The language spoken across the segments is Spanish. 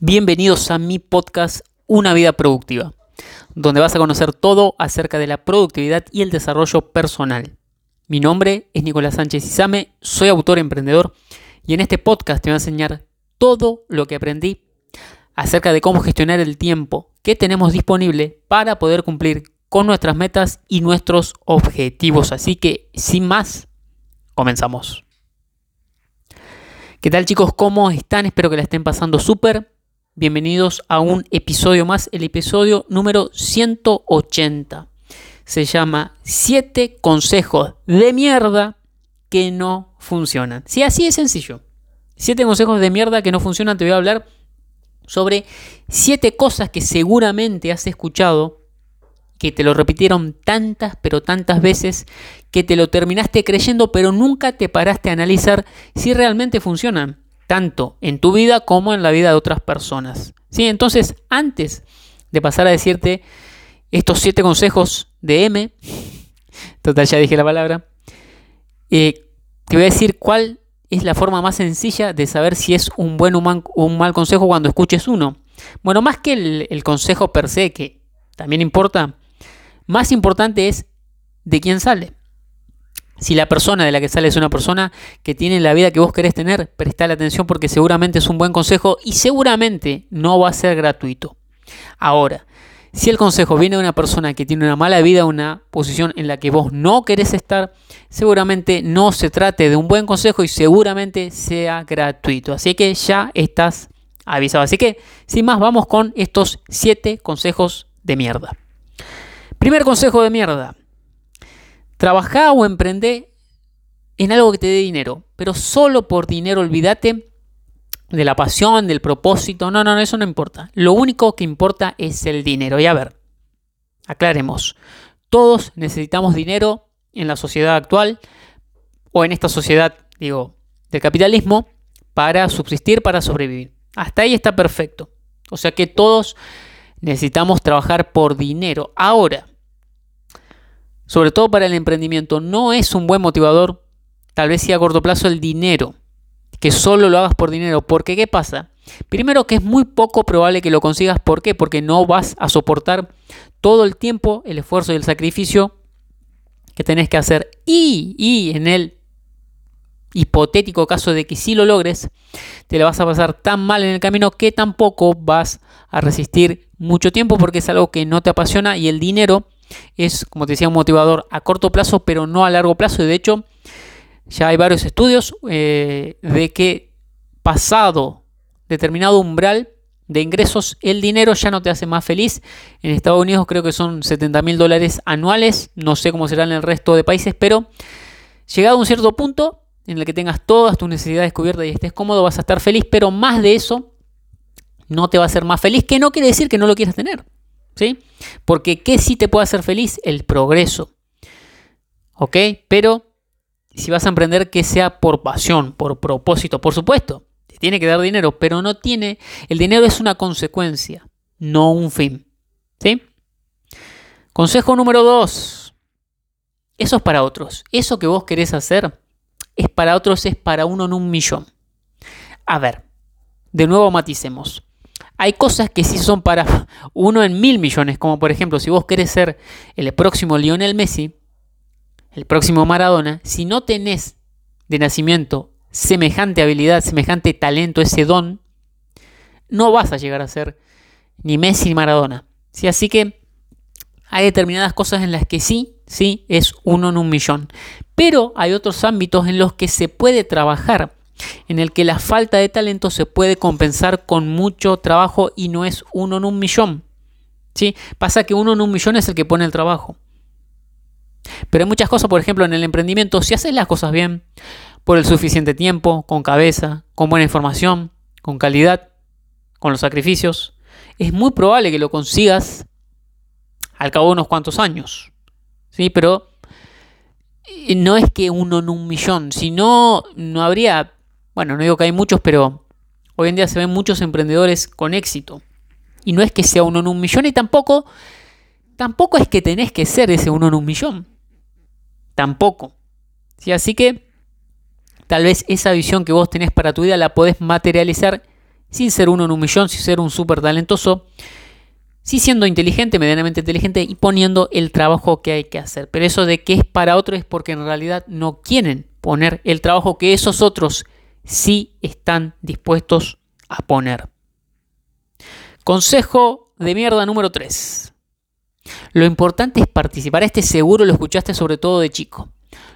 Bienvenidos a mi podcast Una vida productiva, donde vas a conocer todo acerca de la productividad y el desarrollo personal. Mi nombre es Nicolás Sánchez Izame, soy autor emprendedor y en este podcast te voy a enseñar todo lo que aprendí acerca de cómo gestionar el tiempo que tenemos disponible para poder cumplir con nuestras metas y nuestros objetivos. Así que, sin más, comenzamos. ¿Qué tal chicos? ¿Cómo están? Espero que la estén pasando súper. Bienvenidos a un episodio más, el episodio número 180. Se llama 7 consejos de mierda que no funcionan. Sí, así de sencillo. 7 consejos de mierda que no funcionan. Te voy a hablar sobre 7 cosas que seguramente has escuchado, que te lo repitieron tantas, pero tantas veces, que te lo terminaste creyendo, pero nunca te paraste a analizar si realmente funcionan tanto en tu vida como en la vida de otras personas. ¿Sí? Entonces, antes de pasar a decirte estos siete consejos de M, total ya dije la palabra, eh, te voy a decir cuál es la forma más sencilla de saber si es un buen o un mal consejo cuando escuches uno. Bueno, más que el, el consejo per se, que también importa, más importante es de quién sale. Si la persona de la que sale es una persona que tiene la vida que vos querés tener, prestale atención porque seguramente es un buen consejo y seguramente no va a ser gratuito. Ahora, si el consejo viene de una persona que tiene una mala vida, una posición en la que vos no querés estar, seguramente no se trate de un buen consejo y seguramente sea gratuito. Así que ya estás avisado. Así que, sin más, vamos con estos 7 consejos de mierda. Primer consejo de mierda. Trabajá o emprende en algo que te dé dinero, pero solo por dinero olvídate de la pasión, del propósito. No, no, no, eso no importa. Lo único que importa es el dinero. Y a ver, aclaremos. Todos necesitamos dinero en la sociedad actual o en esta sociedad, digo, del capitalismo para subsistir, para sobrevivir. Hasta ahí está perfecto. O sea que todos necesitamos trabajar por dinero. Ahora, sobre todo para el emprendimiento, no es un buen motivador, tal vez sí a corto plazo, el dinero, que solo lo hagas por dinero. Porque, ¿qué pasa? Primero que es muy poco probable que lo consigas. ¿Por qué? Porque no vas a soportar todo el tiempo, el esfuerzo y el sacrificio que tenés que hacer. Y, y en el hipotético caso de que sí lo logres, te lo vas a pasar tan mal en el camino que tampoco vas a resistir mucho tiempo porque es algo que no te apasiona y el dinero es, como te decía, un motivador a corto plazo, pero no a largo plazo. Y de hecho, ya hay varios estudios eh, de que pasado determinado umbral de ingresos, el dinero ya no te hace más feliz. En Estados Unidos creo que son 70 mil dólares anuales. No sé cómo será en el resto de países, pero llegado a un cierto punto en el que tengas todas tus necesidades cubiertas y estés cómodo, vas a estar feliz, pero más de eso no te va a hacer más feliz, que no quiere decir que no lo quieras tener. ¿Sí? Porque ¿qué sí te puede hacer feliz? El progreso. ¿Ok? Pero si vas a emprender que sea por pasión, por propósito, por supuesto, te tiene que dar dinero, pero no tiene, el dinero es una consecuencia, no un fin. ¿Sí? Consejo número dos. Eso es para otros. Eso que vos querés hacer es para otros, es para uno en un millón. A ver, de nuevo maticemos hay cosas que sí son para uno en mil millones, como por ejemplo, si vos querés ser el próximo Lionel Messi, el próximo Maradona, si no tenés de nacimiento semejante habilidad, semejante talento, ese don, no vas a llegar a ser ni Messi ni Maradona. ¿Sí? Así que hay determinadas cosas en las que sí, sí, es uno en un millón. Pero hay otros ámbitos en los que se puede trabajar en el que la falta de talento se puede compensar con mucho trabajo y no es uno en un millón. ¿sí? Pasa que uno en un millón es el que pone el trabajo. Pero hay muchas cosas, por ejemplo, en el emprendimiento, si haces las cosas bien, por el suficiente tiempo, con cabeza, con buena información, con calidad, con los sacrificios, es muy probable que lo consigas al cabo de unos cuantos años. ¿sí? Pero eh, no es que uno en un millón, si no, no habría bueno, no digo que hay muchos, pero hoy en día se ven muchos emprendedores con éxito. Y no es que sea uno en un millón y tampoco, tampoco es que tenés que ser ese uno en un millón. Tampoco. Así que tal vez esa visión que vos tenés para tu vida la podés materializar sin ser uno en un millón, sin ser un súper talentoso, sí siendo inteligente, medianamente inteligente y poniendo el trabajo que hay que hacer. Pero eso de que es para otro es porque en realidad no quieren poner el trabajo que esos otros sí están dispuestos a poner. Consejo de mierda número 3. Lo importante es participar. Este seguro lo escuchaste sobre todo de chico.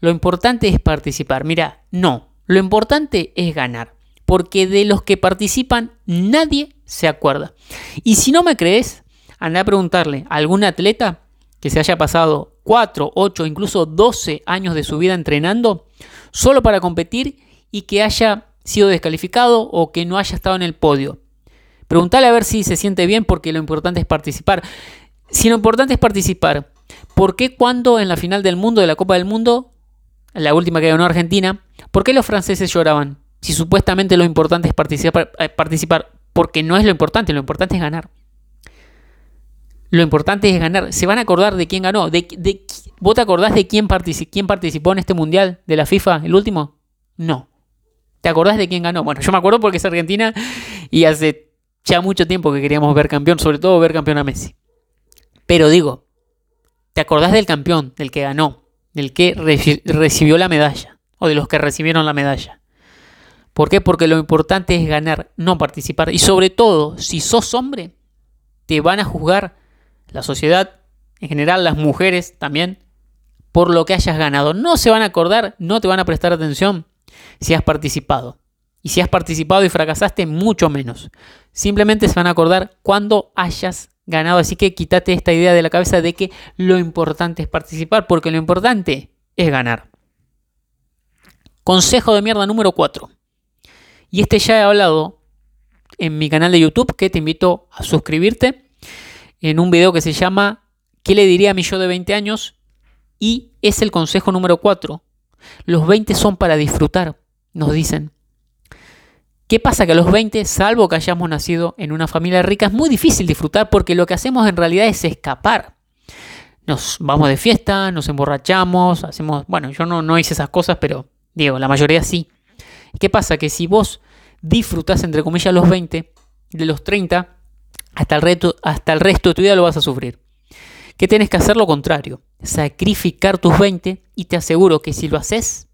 Lo importante es participar. Mira, no. Lo importante es ganar. Porque de los que participan nadie se acuerda. Y si no me crees, anda a preguntarle a algún atleta que se haya pasado 4, 8, incluso 12 años de su vida entrenando solo para competir y que haya sido descalificado o que no haya estado en el podio. Preguntale a ver si se siente bien porque lo importante es participar. Si lo importante es participar, ¿por qué cuando en la final del mundo, de la Copa del Mundo, la última que ganó Argentina, ¿por qué los franceses lloraban? Si supuestamente lo importante es participar, eh, participar porque no es lo importante, lo importante es ganar. Lo importante es ganar. ¿Se van a acordar de quién ganó? ¿De, ¿Vos te acordás de quién participó en este mundial de la FIFA, el último? No. ¿Te acordás de quién ganó? Bueno, yo me acuerdo porque es Argentina y hace ya mucho tiempo que queríamos ver campeón, sobre todo ver campeón a Messi. Pero digo, ¿te acordás del campeón, del que ganó, del que recibió la medalla o de los que recibieron la medalla? ¿Por qué? Porque lo importante es ganar, no participar. Y sobre todo, si sos hombre, te van a juzgar la sociedad, en general las mujeres también, por lo que hayas ganado. No se van a acordar, no te van a prestar atención si has participado. Y si has participado y fracasaste, mucho menos. Simplemente se van a acordar cuando hayas ganado. Así que quítate esta idea de la cabeza de que lo importante es participar, porque lo importante es ganar. Consejo de mierda número 4. Y este ya he hablado en mi canal de YouTube, que te invito a suscribirte, en un video que se llama ¿Qué le diría a mi yo de 20 años? Y es el consejo número 4. Los 20 son para disfrutar, nos dicen. ¿Qué pasa? Que a los 20, salvo que hayamos nacido en una familia rica, es muy difícil disfrutar porque lo que hacemos en realidad es escapar. Nos vamos de fiesta, nos emborrachamos, hacemos... Bueno, yo no, hice esas cosas, pero digo, la mayoría sí. ¿Qué pasa? Que si vos disfrutás, entre comillas, los 20, de los 30, hasta el, hasta el resto de tu vida lo vas a sufrir. ¿Qué tienes que hacer lo contrario? Sacrificar tus 20 y te aseguro que si lo haces,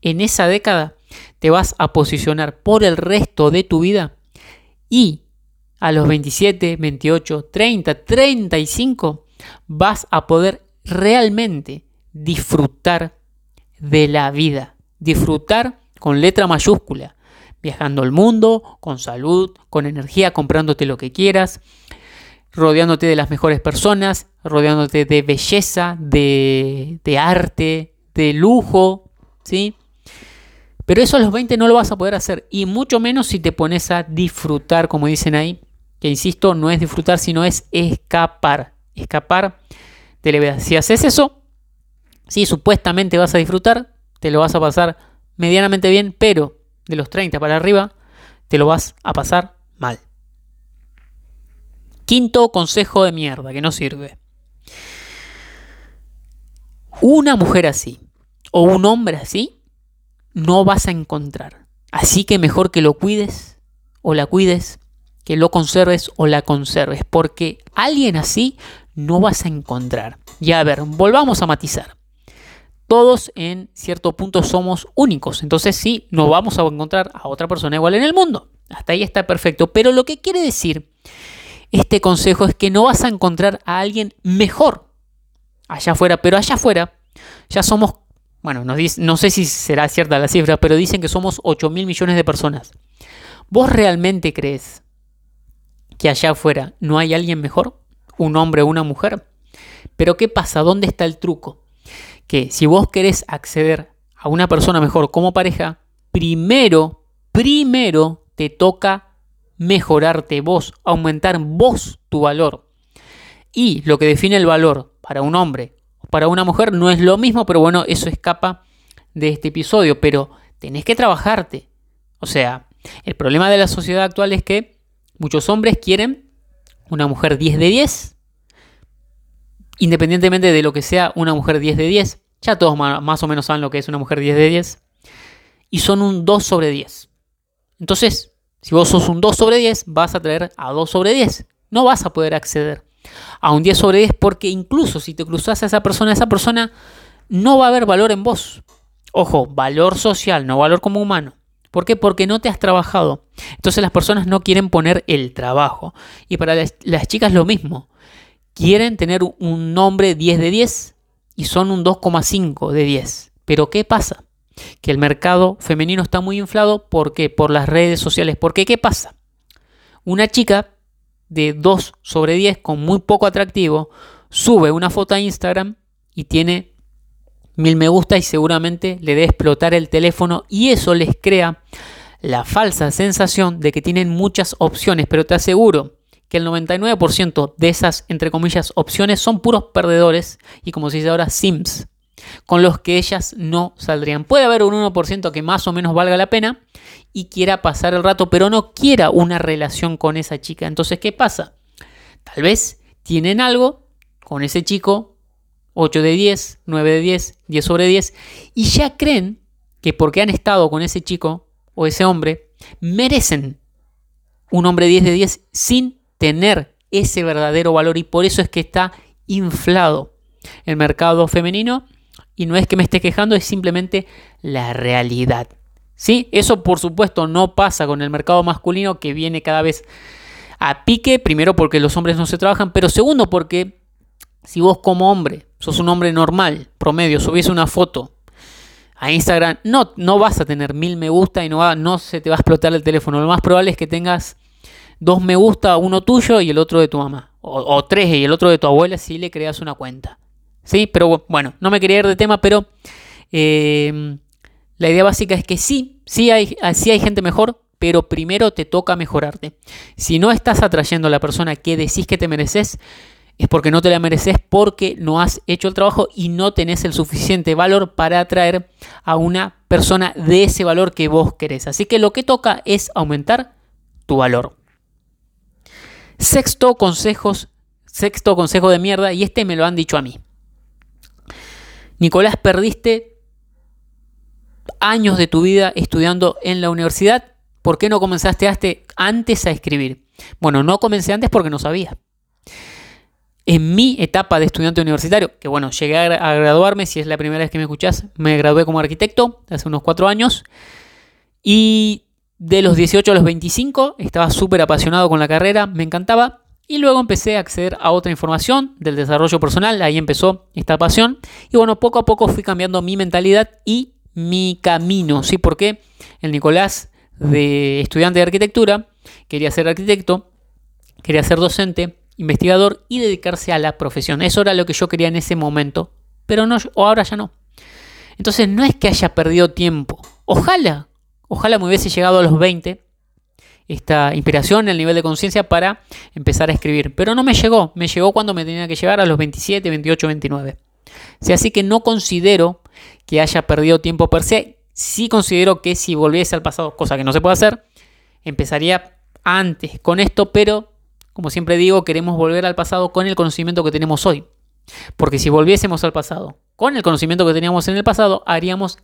en esa década te vas a posicionar por el resto de tu vida y a los 27, 28, 30, 35 vas a poder realmente disfrutar de la vida. Disfrutar con letra mayúscula. Viajando al mundo, con salud, con energía, comprándote lo que quieras, rodeándote de las mejores personas, rodeándote de belleza, de, arte, de lujo, ¿sí? Pero eso a los 20 no lo vas a poder hacer, y mucho menos si te pones a disfrutar, como dicen ahí, que insisto, no es disfrutar, sino es escapar, escapar de la vida. Si haces eso, sí, supuestamente vas a disfrutar, te lo vas a pasar medianamente bien, pero de los 30 para arriba, te lo vas a pasar mal. Quinto consejo de mierda que no sirve. Una mujer así o un hombre así no vas a encontrar. Así que mejor que lo cuides o la cuides, que lo conserves o la conserves, porque alguien así no vas a encontrar. Ya a ver, volvamos a matizar. Todos en cierto punto somos únicos, entonces sí, no vamos a encontrar a otra persona igual en el mundo. Hasta ahí está perfecto, pero lo que quiere decir este consejo es que no vas a encontrar a alguien mejor allá afuera, pero allá afuera ya somos, bueno, no sé si será cierta la cifra, pero dicen que somos 8 mil millones de personas. ¿Vos realmente crees que allá afuera no hay alguien mejor? ¿Un hombre o una mujer? Pero ¿qué pasa? ¿Dónde está el truco? Que si vos querés acceder a una persona mejor como pareja, primero, primero te toca mejorarte vos, aumentar vos tu valor. Y lo que define el valor para un hombre o para una mujer no es lo mismo, pero bueno, eso escapa de este episodio, pero tenés que trabajarte. O sea, el problema de la sociedad actual es que muchos hombres quieren una mujer 10 de 10, independientemente de lo que sea una mujer 10 de 10, ya todos más o menos saben lo que es una mujer 10 de 10, y son un 2 sobre 10. Entonces, Si vos sos un 2 sobre 10, vas a traer a 2 sobre 10. No vas a poder acceder a un 10 sobre 10 porque incluso si te cruzas a esa persona, esa persona no va a haber valor en vos. Ojo, valor social, no valor como humano. ¿Por qué? Porque no te has trabajado. Entonces las personas no quieren poner el trabajo. Y para las, las chicas lo mismo. Quieren tener un nombre 10 de 10 y son un 2,5 de 10. Pero ¿qué pasa? Que el mercado femenino está muy inflado. ¿Por qué? Por las redes sociales. ¿Por qué? ¿Qué pasa? Una chica de 2 sobre 10 con muy poco atractivo sube una foto a Instagram y tiene mil me gusta y seguramente le debe explotar el teléfono y eso les crea la falsa sensación de que tienen muchas opciones, pero te aseguro que el 99% de esas, entre comillas, opciones son puros perdedores y como se dice ahora, sims, con los que ellas no saldrían. Puede haber un 1% que más o menos valga la pena y quiera pasar el rato, pero no quiera una relación con esa chica. Entonces, ¿qué pasa? Tal vez tienen algo con ese chico 8 de 10, 9 de 10, 10 sobre 10, y ya creen que porque han estado con ese chico o ese hombre, merecen un hombre 10 de 10 sin tener ese verdadero valor y por eso es que está inflado el mercado femenino y no es que me esté quejando, es simplemente la realidad. ¿Sí? Eso por supuesto no pasa con el mercado masculino que viene cada vez a pique, primero porque los hombres no se trabajan, pero segundo porque si vos como hombre sos un hombre normal, promedio, subís una foto a Instagram, no, no vas a tener mil me gusta y no, se te va a explotar el teléfono. Lo más probable es que tengas dos me gusta, uno tuyo y el otro de tu mamá. O, tres y el otro de tu abuela si le creas una cuenta. ¿Sí? Pero bueno, no me quería ir de tema, pero eh, la idea básica es que sí, sí hay, sí hay gente mejor, pero primero te toca mejorarte. Si no estás atrayendo a la persona que decís que te mereces, es porque no te la mereces, porque no has hecho el trabajo y no tenés el suficiente valor para atraer a una persona de ese valor que vos querés. Así que lo que toca es aumentar tu valor. Sexto consejos, sexto consejo de mierda, y este me lo han dicho a mí. Nicolás, perdiste años de tu vida estudiando en la universidad. ¿Por qué no comenzaste antes a escribir? Bueno, no comencé antes porque no sabía en mi etapa de estudiante universitario, que bueno, llegué a, graduarme, si es la primera vez que me escuchás, me gradué como arquitecto hace unos cuatro años. Y de los 18 a los 25 estaba súper apasionado con la carrera, me encantaba. Y luego empecé a acceder a otra información del desarrollo personal, ahí empezó esta pasión. Y bueno, poco a poco fui cambiando mi mentalidad y mi camino, ¿sí? Porque el Nicolás de estudiante de arquitectura quería ser arquitecto, quería ser docente, investigador y dedicarse a la profesión. Eso era lo que yo quería en ese momento, pero no, o ahora ya no. Entonces no es que haya perdido tiempo. Ojalá, ojalá me hubiese llegado a los 20 esta inspiración, el nivel de conciencia para empezar a escribir. Pero no me llegó, me llegó cuando me tenía que llegar a los 27, 28, 29. así que no considero que haya perdido tiempo per se. Sí considero que si volviese al pasado, cosa que no se puede hacer, empezaría antes con esto, pero como siempre digo, queremos volver al pasado con el conocimiento que tenemos hoy. Porque si volviésemos al pasado con el conocimiento que teníamos en el pasado, haríamos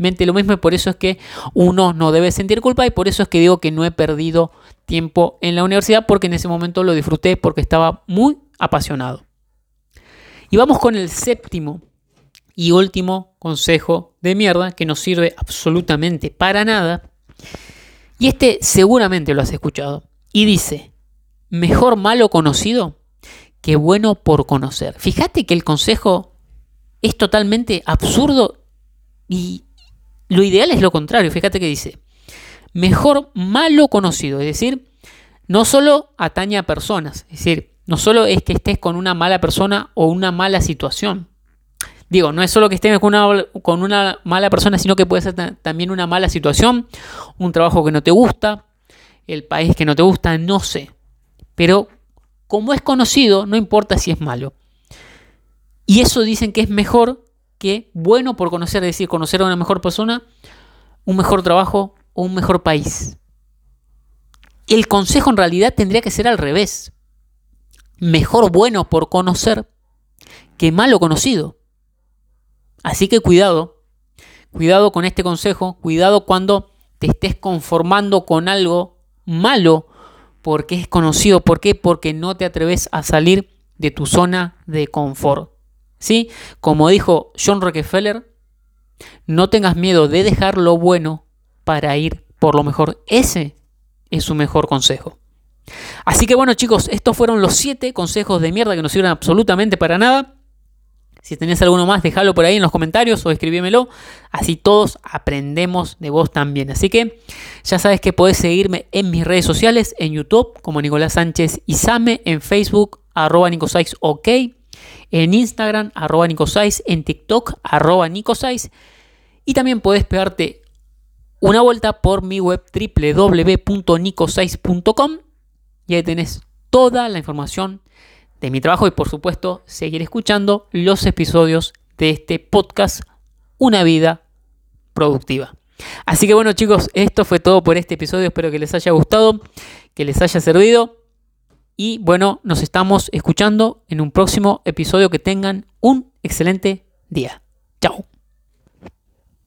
exactamente lo mismo y por eso es que uno no debe sentir culpa y por eso es que digo que no he perdido tiempo en la universidad porque en ese momento lo disfruté porque estaba muy apasionado. Y vamos con el séptimo y último consejo de mierda que no sirve absolutamente para nada. Y este seguramente lo has escuchado. Y dice, mejor malo conocido que bueno por conocer. Fíjate que el consejo es totalmente absurdo y lo ideal es lo contrario. Fíjate que dice, mejor malo conocido, es decir, no solo atañe a personas, es decir, no solo es que estés con una mala persona o una mala situación. Digo, no es solo que estés con una, con una mala persona, sino que puede ser también una mala situación, un trabajo que no te gusta, el país que no te gusta, no sé. Pero como es conocido, no importa si es malo. Y eso dicen que es mejor que bueno por conocer, es decir, conocer a una mejor persona, un mejor trabajo o un mejor país. El consejo en realidad tendría que ser al revés. Mejor bueno por conocer que malo conocido. Así que cuidado, cuidado con este consejo, cuidado cuando te estés conformando con algo malo porque es conocido. ¿Por qué? Porque no te atreves a salir de tu zona de confort. ¿Sí? Como dijo John Rockefeller, no tengas miedo de dejar lo bueno para ir por lo mejor. Ese es su mejor consejo. Así que bueno chicos, estos fueron los 7 consejos de mierda que no sirven absolutamente para nada. Si tenés alguno más, déjalo por ahí en los comentarios o escribímelo. Así todos aprendemos de vos también. Así que ya sabes que podés seguirme en mis redes sociales, en YouTube como Nicolás Sánchez Izame, en Facebook arroba Nicosais OK, en Instagram arroba Nicosais, en TikTok arroba Nicosais. Y también podés pegarte una vuelta por mi web www.nicosais.com y ahí tenés toda la información de mi trabajo y por supuesto seguir escuchando los episodios de este podcast Una vida productiva. Así que bueno chicos, esto fue todo por este episodio, espero que les haya gustado, que les haya servido y bueno, nos estamos escuchando en un próximo episodio, que tengan un excelente día. Chao.